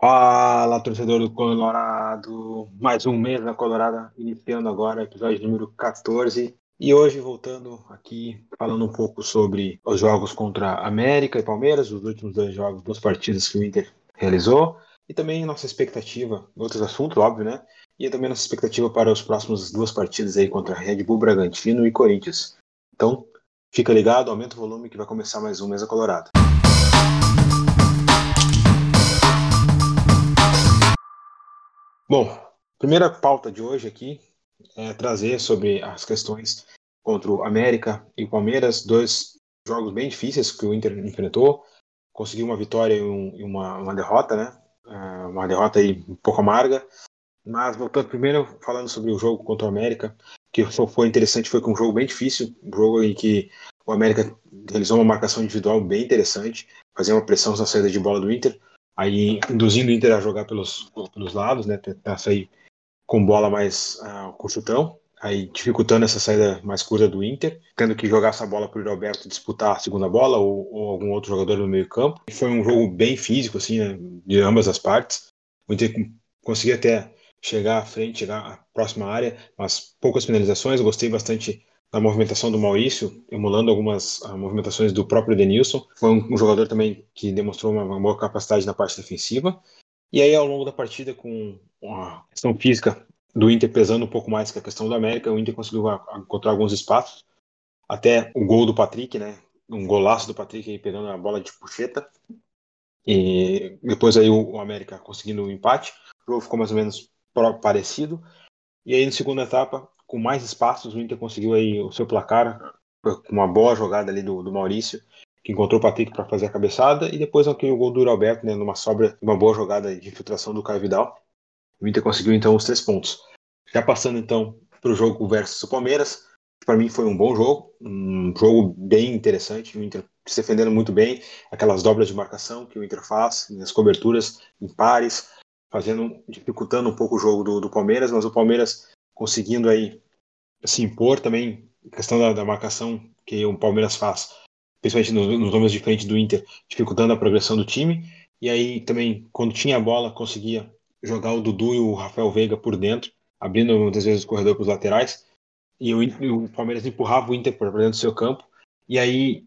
Fala, torcedor do Colorado! Mais um mês na Colorado, iniciando agora, episódio número 14. E hoje voltando aqui, falando um pouco sobre os jogos contra América e Palmeiras, os últimos dois jogos, duas partidas que o Inter realizou, e também nossa expectativa, outros assuntos, óbvio, né? E também nossa expectativa para os próximos duas partidas aí contra Red Bull Bragantino e Corinthians. Então, fica ligado, aumenta o volume que vai começar mais um Mesa Colorado. Bom, primeira pauta de hoje aqui é trazer sobre as questões contra o América e o Palmeiras, dois jogos bem difíceis que o Inter enfrentou, conseguiu uma vitória e, um, e uma, uma, derrota, né? É, uma derrota aí um pouco amarga, mas voltando primeiro falando sobre o jogo contra o América, que foi interessante, foi um jogo bem difícil, um jogo em que o América realizou uma marcação individual bem interessante, fazia uma pressão na saída de bola do Inter, aí induzindo o Inter a jogar pelos, pelos lados, né, tentar sair com bola mais uh, com chutão, aí dificultando essa saída mais curta do Inter, tendo que jogar essa bola para o Alberto disputar a segunda bola ou, ou, algum outro jogador no meio campo. Foi um jogo bem físico, assim, né, de ambas as partes. O Inter conseguia até chegar à frente, chegar à próxima área, mas poucas finalizações. Gostei bastante da movimentação do Maurício, emulando algumas uh, movimentações do próprio Denilson. Foi um, jogador também que demonstrou uma, uma, boa capacidade na parte defensiva. E aí, ao longo da partida, com a questão física do Inter pesando um pouco mais que a questão do América, o Inter conseguiu encontrar alguns espaços. Até o gol do Patrick, né? Um golaço do Patrick aí pegando a bola de puxeta. E depois aí o, o América conseguindo o um empate. O jogo ficou mais ou menos parecido. E aí, na segunda etapa, com mais espaços, o Inter conseguiu aí o seu placar, com uma boa jogada ali do, do Maurício, que encontrou o Patrick para fazer a cabeçada, e depois aquele gol do Alberto, né, numa sobra, uma boa jogada de infiltração do Caio Vidal. O Inter conseguiu então os três pontos. Já passando então para o jogo versus o Palmeiras, para mim foi um bom jogo, um jogo bem interessante, o Inter se defendendo muito bem, aquelas dobras de marcação que o Inter faz, as coberturas em pares, fazendo, dificultando um pouco o jogo do, do Palmeiras, mas o Palmeiras conseguindo aí se impor também, questão da, da marcação que o Palmeiras faz, principalmente nos, nos homens de frente do Inter, dificultando a progressão do time. E aí também, quando tinha a bola, conseguia jogar o Dudu e o Rafael Veiga por dentro, abrindo muitas vezes o corredor para os laterais. E o, o, Palmeiras empurrava o Inter para dentro do seu campo. E aí,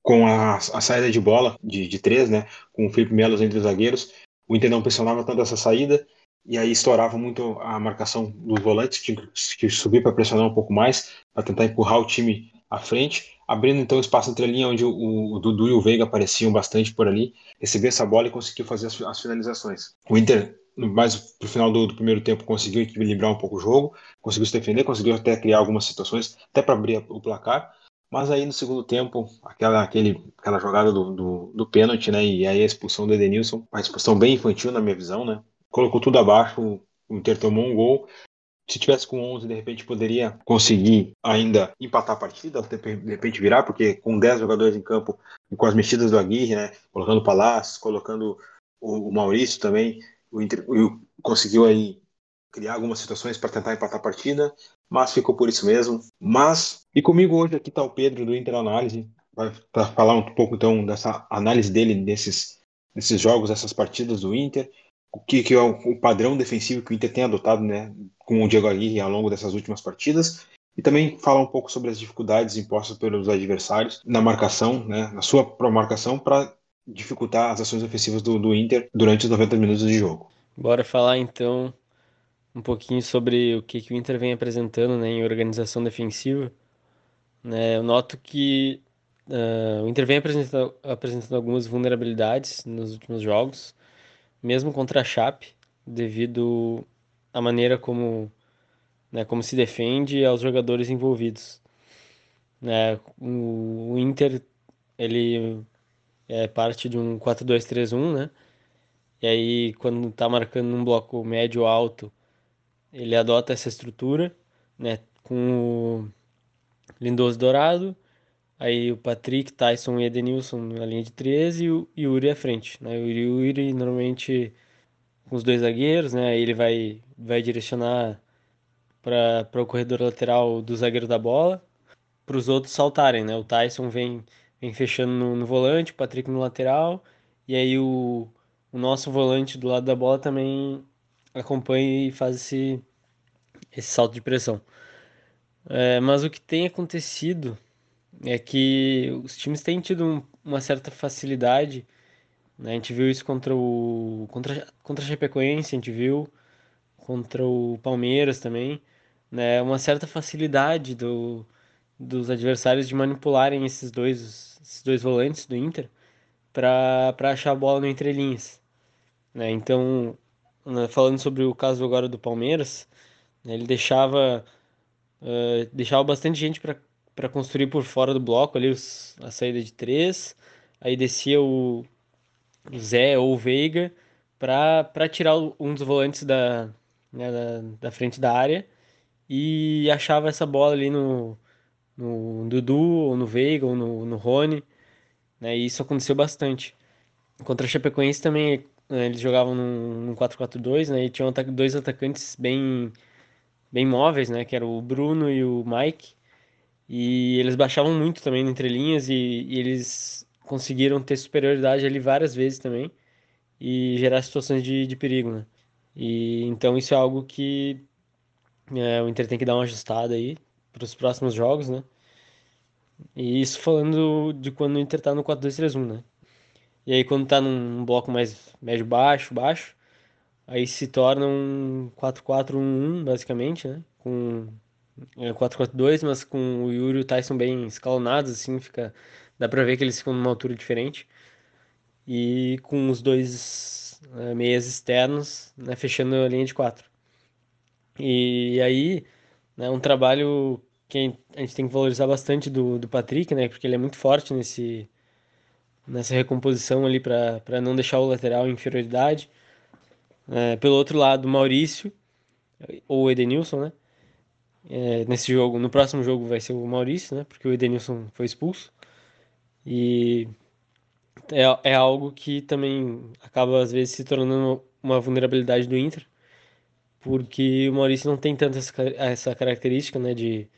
com a, a saída de bola de, de três, né, com o Felipe Melo entre os zagueiros, o Inter não pressionava tanto essa saída e aí estourava muito a marcação dos volantes, tinha que subir para pressionar um pouco mais, para tentar empurrar o time à frente, abrindo então espaço entre a linha onde o, o, Dudu e o Veiga apareciam bastante por ali, receber essa bola e conseguiu fazer as, as finalizações. O Inter, mais pro final do, do, primeiro tempo, conseguiu equilibrar um pouco o jogo, conseguiu se defender, conseguiu até criar algumas situações, até para abrir o placar, mas aí no segundo tempo, aquela, aquele, aquela jogada do, do, do pênalti, né? E aí a expulsão do Edenilson, uma expulsão bem infantil na minha visão, né? Colocou tudo abaixo, o Inter tomou um gol. Se tivesse com 11, de repente poderia conseguir ainda empatar a partida, de repente virar, porque com 10 jogadores em campo e com as mexidas do Aguirre, né, colocando o Palácio, colocando o, Maurício também, o Inter o, conseguiu aí criar algumas situações para tentar empatar a partida, mas ficou por isso mesmo. Mas, e comigo hoje aqui está o Pedro do Inter Análise, vai falar um pouco então dessa análise dele desses, desses jogos, dessas partidas do Inter, o que, que é o, padrão defensivo que o Inter tem adotado né, com o Diego Aguirre ao longo dessas últimas partidas e também falar um pouco sobre as dificuldades impostas pelos adversários na marcação, né, na sua marcação para dificultar as ações ofensivas do, do, Inter durante os 90 minutos de jogo. Bora falar então um pouquinho sobre o que, que o Inter vem apresentando né, em organização defensiva. Né, eu noto que uh, o Inter vem apresentando, apresentando algumas vulnerabilidades nos últimos jogos mesmo contra a Chape, devido à maneira como, né, como se defende aos jogadores envolvidos. Né, o, Inter ele é parte de um 4-2-3-1, né? E aí quando tá marcando um bloco médio alto, ele adota essa estrutura, né, com o Lindoso Dourado, Aí o Patrick, Tyson e Edenilson na linha de 13 e o Yuri à frente. Né? O Yuri normalmente com os dois zagueiros, né? Ele vai, vai direcionar para o corredor lateral do zagueiro da bola, para os outros saltarem, né? O Tyson vem, vem fechando no, no, volante, o Patrick no lateral, e aí o, o nosso volante do lado da bola também acompanha e faz esse, esse salto de pressão. É, mas o que tem acontecido é que os times têm tido um, uma certa facilidade. Né? A gente viu isso contra o contra, contra a Chapecoense, a gente viu contra o Palmeiras também, né? Uma certa facilidade do, dos adversários de manipularem esses dois, esses dois volantes do Inter para achar a bola no entrelinhas. Né? Então, né, falando sobre o caso agora do Palmeiras, né, ele deixava, uh, deixava bastante gente para construir por fora do bloco ali os, a saída de três, aí descia o, o Zé ou o Veiga para tirar um dos volantes da, né, da, da frente da área e achava essa bola ali no, no Dudu, ou no Veiga, ou no, no Rony, né? E isso aconteceu bastante. Contra a Chapecoense também, né, eles jogavam num, 4-4-2, né? E tinham dois atacantes bem, bem móveis, né? Que era o Bruno e o Mike. E eles baixavam muito também no entrelinhas e, e eles conseguiram ter superioridade ali várias vezes também e gerar situações de, de perigo, né? E então isso é algo que é, o Inter tem que dar uma ajustada aí para os próximos jogos, né? E isso falando de quando o Inter tá no 4-2-3-1, né? E aí quando tá num bloco mais médio-baixo, baixo, aí se torna um 4-4-1-1, basicamente, né? Com 4-4-2, mas com o Yuri e o Tyson bem escalonados, assim, fica... Dá pra ver que eles ficam numa altura diferente. E com os dois é, meias externos, né, fechando a linha de quatro. E aí, né, um trabalho que a gente tem que valorizar bastante do, do Patrick, né? Porque ele é muito forte nesse, nessa recomposição ali para não deixar o lateral em inferioridade. É, pelo outro lado, Maurício, ou Edenilson, né? É, nesse jogo, no próximo jogo vai ser o Maurício, né? Porque o Edenilson foi expulso. E é, é algo que também acaba, às vezes, se tornando uma vulnerabilidade do Inter. Porque o Maurício não tem tanta essa, essa característica, né, de,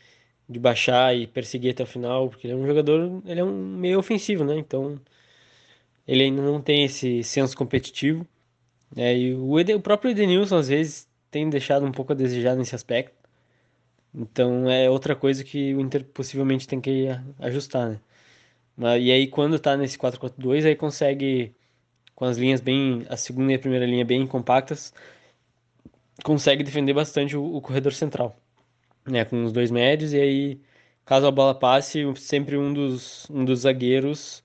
de baixar e perseguir até o final, porque ele é um jogador, ele é um meio ofensivo, né, então ele ainda não tem esse senso competitivo, né, e o, o próprio Edenilson, às vezes, tem deixado um pouco a desejar nesse aspecto, então é outra coisa que o Inter possivelmente tem que ajustar, né. E aí quando tá nesse 4-4-2, aí consegue, com as linhas bem, a segunda e a primeira linha bem compactas, consegue defender bastante o, o, corredor central, né, com os dois médios, e aí, caso a bola passe, sempre um dos, um dos zagueiros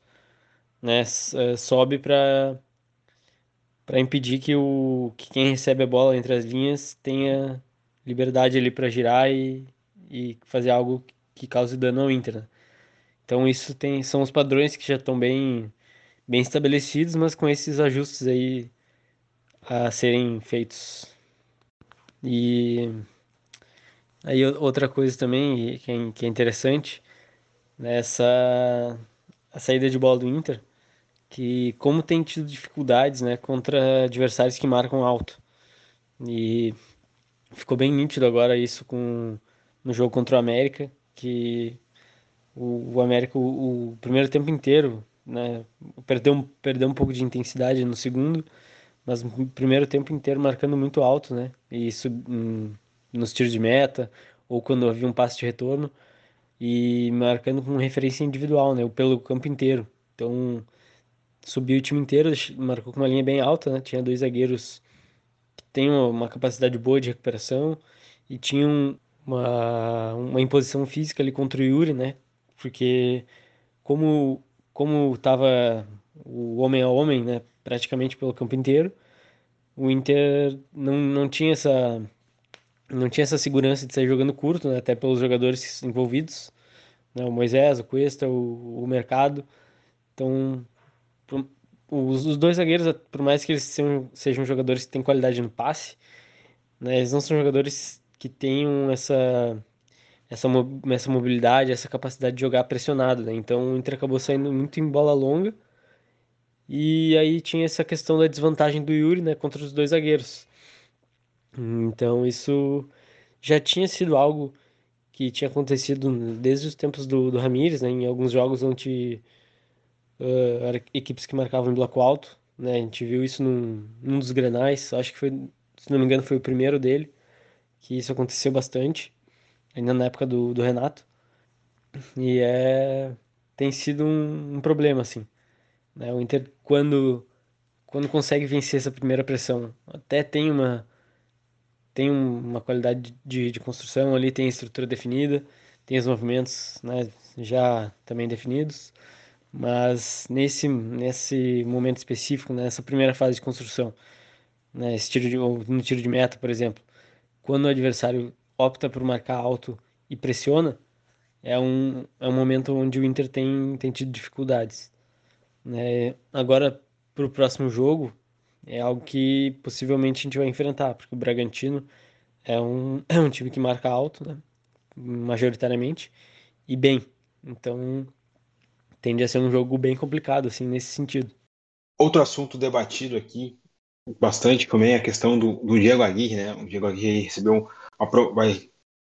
né, eh, sobe para para impedir que, o, que quem recebe a bola entre as linhas tenha liberdade ali para girar e, e fazer algo que cause dano ao Inter. Né? Então isso tem são os padrões que já estão bem bem estabelecidos, mas com esses ajustes aí a serem feitos e aí outra coisa também que é, que é interessante, nessa né, a saída de bola do Inter, que como tem tido dificuldades, né, contra adversários que marcam alto. E ficou bem nítido agora isso com no jogo contra o América, que o, o América o, o, primeiro tempo inteiro, né, perdeu perdeu um pouco de intensidade no segundo mas no primeiro tempo inteiro marcando muito alto, né? E isso nos tiros de meta, ou quando havia um passe de retorno, e marcando com referência individual, né? Pelo campo inteiro. Então, subiu o time inteiro, marcou com uma linha bem alta, né? Tinha dois zagueiros que têm uma capacidade boa de recuperação e tinham uma, uma imposição física ali contra o Yuri, né? Porque como como tava o homem a homem, né? praticamente pelo campo inteiro. O Inter não, não tinha essa não tinha essa segurança de sair jogando curto, né? até pelos jogadores envolvidos, né? o Moisés, o Cuesta, o, o Mercado. Então, os, os, dois zagueiros, por mais que eles sejam, sejam jogadores que têm qualidade no passe, né? eles não são jogadores que tenham essa essa, essa mobilidade, essa capacidade de jogar pressionado, né? Então o Inter acabou saindo muito em bola longa e aí tinha essa questão da desvantagem do Yuri, né, contra os dois zagueiros. Então isso já tinha sido algo que tinha acontecido desde os tempos do, do Ramires, né, em alguns jogos onde uh, equipes que marcavam em bloco alto, né? A gente viu isso num, num dos granais, acho que foi, se não me engano, foi o primeiro dele, que isso aconteceu bastante, ainda na época do, do Renato. E é tem sido um, um problema, assim. Né? O Inter, quando, quando consegue vencer essa primeira pressão, até tem uma, tem uma qualidade de, de construção ali, tem estrutura definida, tem os movimentos né, já também definidos, mas nesse, nesse momento específico, nessa primeira fase de construção, né, tiro de, no tiro de meta, por exemplo, quando o adversário opta por marcar alto e pressiona, é um, é um momento onde o Inter tem, tem tido dificuldades. Né? Agora, para o próximo jogo, é algo que possivelmente a gente vai enfrentar, porque o Bragantino é um, é um time que marca alto, né? majoritariamente, e bem. Então, tende a ser um jogo bem complicado, assim, nesse sentido. Outro assunto debatido aqui bastante também é a questão do, do Diego Aguirre, né? O Diego Aguirre recebeu uma, vai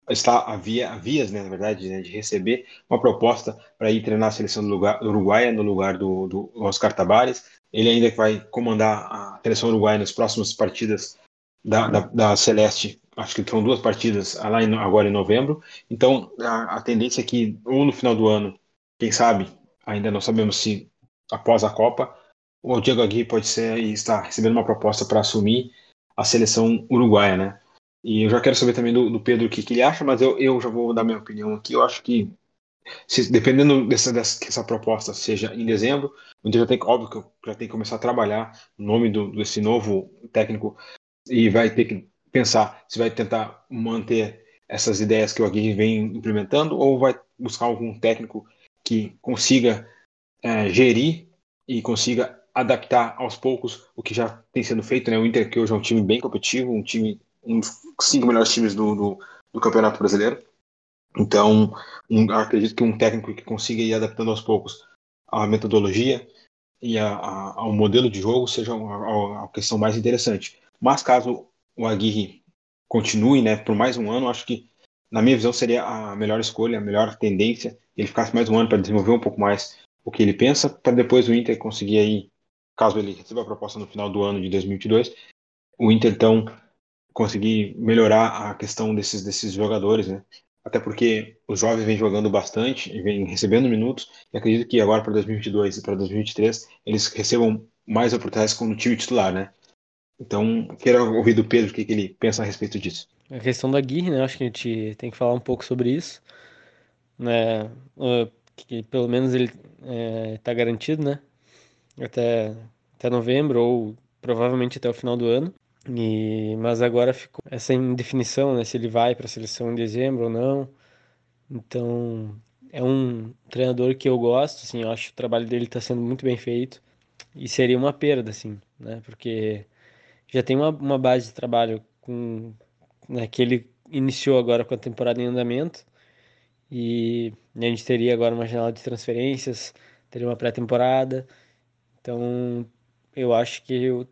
está havia vias, né, na verdade, né, de receber uma proposta para ir treinar a seleção do, lugar, Uruguai no lugar do, do Oscar Tabares. Ele ainda vai comandar a seleção uruguaia nas próximas partidas da, da, da Celeste. Acho que são duas partidas lá em, agora em novembro. Então a, a tendência é que ou no final do ano, quem sabe, ainda não sabemos se após a Copa, o Diego Aguirre pode ser e está recebendo uma proposta para assumir a seleção uruguaia, né? E eu já quero saber também do, do Pedro o que, que, ele acha, mas eu, eu já vou dar minha opinião aqui. Eu acho que, se, dependendo dessa, dessa essa proposta seja em dezembro, o já tem, óbvio que eu já tem que começar a trabalhar o nome do, desse novo técnico e vai ter que pensar se vai tentar manter essas ideias que o Aguirre vem implementando ou vai buscar algum técnico que consiga é, gerir e consiga adaptar aos poucos o que já tem sendo feito. Né? O Inter, que hoje é um time bem competitivo, um time um dos cinco melhores times do, do, do Campeonato Brasileiro. Então, um, acredito que um técnico que consiga ir adaptando aos poucos a metodologia e a, a, ao modelo de jogo seja a, a, questão mais interessante. Mas caso o Aguirre continue né, por mais um ano, acho que, na minha visão, seria a melhor escolha, a melhor tendência. Ele ficasse mais um ano para desenvolver um pouco mais o que ele pensa, para depois o Inter conseguir aí, caso ele receba a proposta no final do ano de 2022, o Inter então conseguir melhorar a questão desses, desses jogadores, né? Até porque os jovens vêm jogando bastante vêm recebendo minutos, e acredito que agora para 2022 e para 2023 eles recebam mais oportunidades como time titular, né? Então, quero ouvir do Pedro o que, que ele pensa a respeito disso. A questão da Guirre, né? Acho que a gente tem que falar um pouco sobre isso, né? Que pelo menos ele está é, garantido, né? Até, até novembro ou provavelmente até o final do ano. E, mas agora ficou essa indefinição, né, se ele vai para a seleção em dezembro ou não. Então, é um treinador que eu gosto, assim, eu acho que o trabalho dele está sendo muito bem feito e seria uma perda, assim, né, porque já tem uma, uma base de trabalho com, né, que ele iniciou agora com a temporada em andamento e a gente teria agora uma janela de transferências, teria uma pré-temporada, então eu acho que o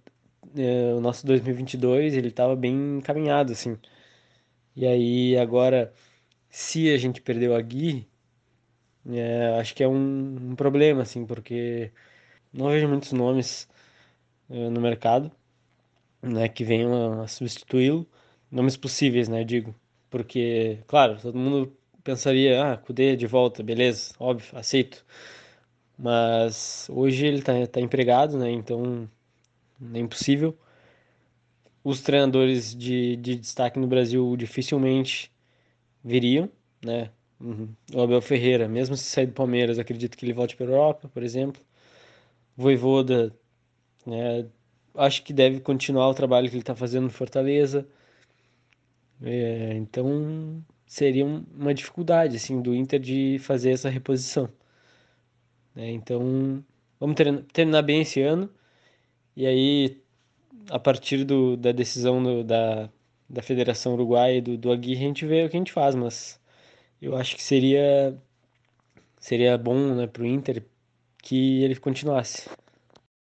é, o nosso 2022 ele estava bem encaminhado, assim. E aí agora, se a gente perdeu a Gui, é, acho que é um, um, problema, assim, porque não vejo muitos nomes é, no mercado, né, que venham a substituí-lo, nomes possíveis, né, digo, porque, claro, todo mundo pensaria, ah, Kudê de volta, beleza, óbvio, aceito, mas hoje ele está tá empregado, né, então é impossível. Os treinadores de, de destaque no Brasil dificilmente viriam, né? Uhum. O Abel Ferreira, mesmo se sair do Palmeiras, acredito que ele volte para a Europa, por exemplo. Voivoda, né? acho que deve continuar o trabalho que ele está fazendo no Fortaleza. É, então seria uma dificuldade assim do Inter de fazer essa reposição. É, então vamos ter, terminar bem esse ano e aí, a partir do, da decisão do, da, da Federação Uruguaia e do, do Aguirre, a gente vê o que a gente faz, mas eu acho que seria, seria bom né, para o Inter que ele continuasse.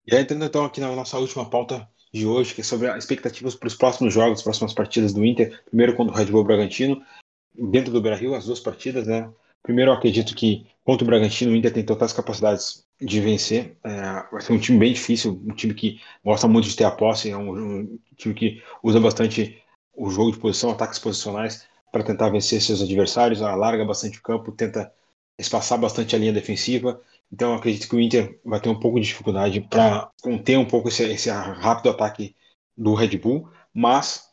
E aí, entrando então aqui na nossa última pauta de hoje, que é sobre as expectativas para os próximos jogos, as próximas partidas do Inter. Primeiro contra o Red Bull Bragantino, dentro do Brasil, as duas partidas, né? Primeiro, eu acredito que contra o Bragantino, o Inter tem totais capacidades de vencer. É, vai ser um time bem difícil, um time que gosta muito de ter a posse, é um, um time que usa bastante o jogo de posição, ataques posicionais, para tentar vencer seus adversários, alarga bastante o campo, tenta espaçar bastante a linha defensiva. Então, acredito que o Inter vai ter um pouco de dificuldade para conter um pouco esse, esse, rápido ataque do Red Bull, mas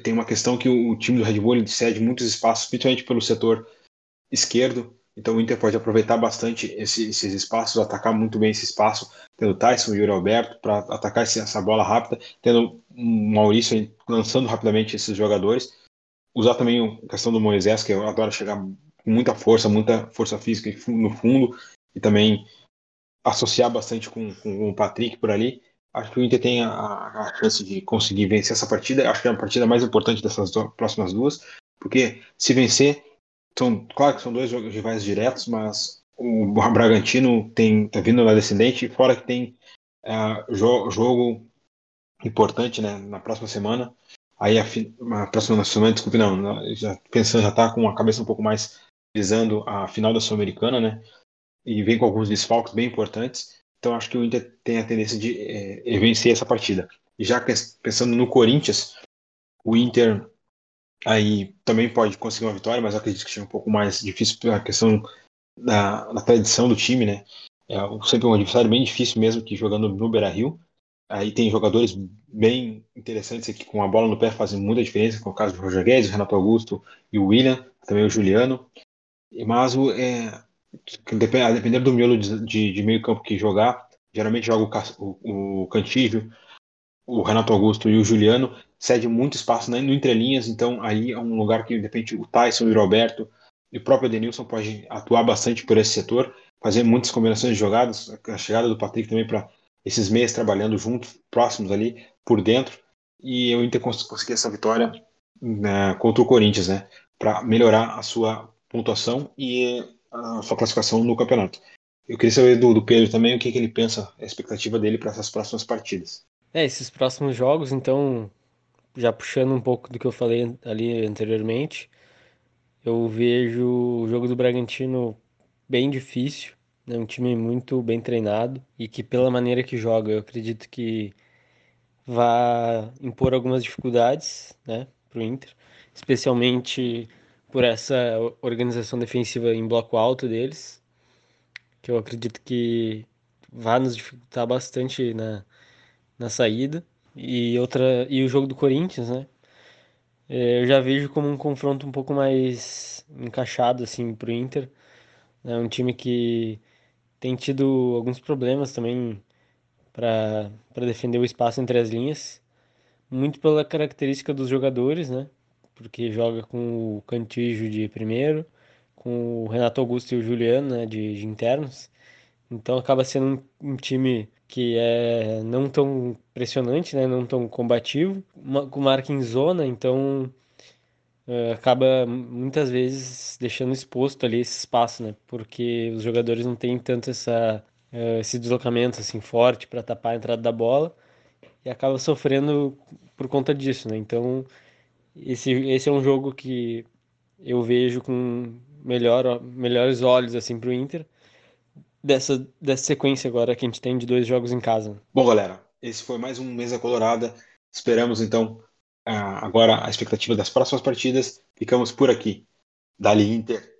tem uma questão que o, o time do Red Bull ele cede muitos espaços, principalmente pelo setor esquerdo, então o Inter pode aproveitar bastante esse, esses espaços, atacar muito bem esse espaço, tendo Tyson e Yuri Alberto para atacar essa bola rápida, tendo um Maurício lançando rapidamente esses jogadores. Usar também a questão do Moisés, que eu adoro chegar com muita força, muita força física no fundo, e também associar bastante com, com o Patrick por ali. Acho que o Inter tem a, a, chance de conseguir vencer essa partida. Acho que é a partida mais importante dessas próximas duas, porque se vencer, são, claro que são dois rivais diretos, mas o Bragantino tem tá vindo na descendente, fora que tem uh, jo jogo importante né, na próxima semana. Aí a, a próxima semana, desculpe, não, já pensando, já tá com a cabeça um pouco mais visando a final da Sul-Americana, né? E vem com alguns desfalques bem importantes. Então acho que o Inter tem a tendência de é, vencer essa partida. Já pensando no Corinthians, o Inter aí também pode conseguir uma vitória, mas acredito que seja um pouco mais difícil pela questão da, da tradição do time, né? É sempre um adversário bem difícil mesmo que jogando no Beira-Rio. Aí tem jogadores bem interessantes aqui com a bola no pé fazem muita diferença, como o caso do Roger Guedes, o Renato Augusto e o William, também o Juliano. Mas é, a depender do miolo de, de, meio campo que jogar, geralmente joga o, o, o Cantígio, o Renato Augusto e o Juliano, cede muito espaço né, no entrelinhas, então aí é um lugar que de repente o Tyson e o Roberto e o próprio Denilson pode atuar bastante por esse setor, fazer muitas combinações de jogadas, a chegada do Patrick também para esses meias trabalhando juntos, próximos ali, por dentro, e o Inter conseguir essa vitória né, contra o Corinthians, né, para melhorar a sua pontuação e a sua classificação no campeonato. Eu queria saber do, do Pedro também o que, que ele pensa, a expectativa dele para essas próximas partidas. É, esses próximos jogos, então, já puxando um pouco do que eu falei ali anteriormente, eu vejo o jogo do Bragantino bem difícil, é um time muito bem treinado e que pela maneira que joga, eu acredito que vai impor algumas dificuldades, né, para o Inter, especialmente por essa organização defensiva em bloco alto deles, que eu acredito que vai nos dificultar bastante na, na saída. E outra e o jogo do Corinthians, né? É, eu já vejo como um confronto um pouco mais encaixado assim para o Inter. É um time que tem tido alguns problemas também para defender o espaço entre as linhas, muito pela característica dos jogadores, né? Porque joga com o Cantijo de primeiro, com o Renato Augusto e o Juliano, né, de, de internos. Então acaba sendo um, um, time que é não tão pressionante, né, não tão combativo, uma, com marca em zona, então uh, acaba muitas vezes deixando exposto ali esse espaço, né, porque os jogadores não têm tanto essa, uh, esse deslocamento assim forte para tapar a entrada da bola e acaba sofrendo por conta disso, né, então esse, esse é um jogo que eu vejo com melhor, melhores olhos assim para o Inter, dessa, dessa sequência agora que a gente tem de dois jogos em casa. Bom, galera, esse foi mais um Mesa Colorada. Esperamos então agora a expectativa das próximas partidas. Ficamos por aqui. Dali Inter.